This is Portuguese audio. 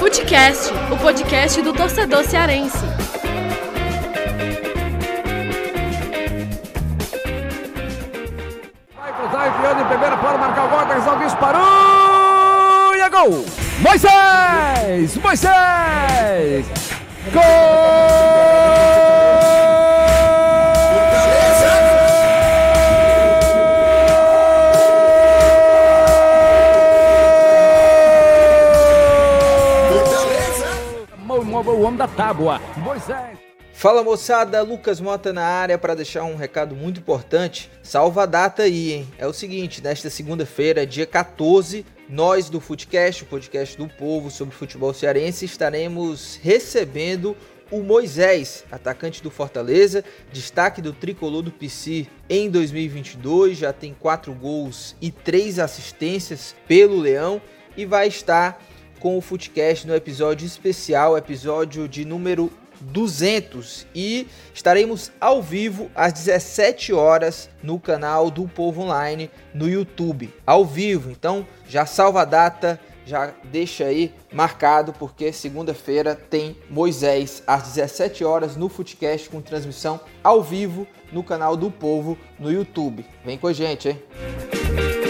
Futecast, o podcast do torcedor cearense. Vai cruzar, enfiando em primeira para marcar o gol. Atenção, disparou e é gol! Moisés! Moisés! Gol! O homem da tábua, Moisés. Fala moçada, Lucas Mota na área para deixar um recado muito importante. Salva a data aí, hein? É o seguinte, nesta segunda-feira, dia 14, nós do Futecast, o podcast do povo sobre futebol cearense, estaremos recebendo o Moisés, atacante do Fortaleza, destaque do tricolor do PC em 2022, já tem quatro gols e três assistências pelo Leão e vai estar com o Futecast no episódio especial, episódio de número 200 e estaremos ao vivo às 17 horas no canal do Povo Online no YouTube, ao vivo. Então já salva a data, já deixa aí marcado porque segunda-feira tem Moisés às 17 horas no Footcast com transmissão ao vivo no canal do Povo no YouTube. Vem com a gente, hein?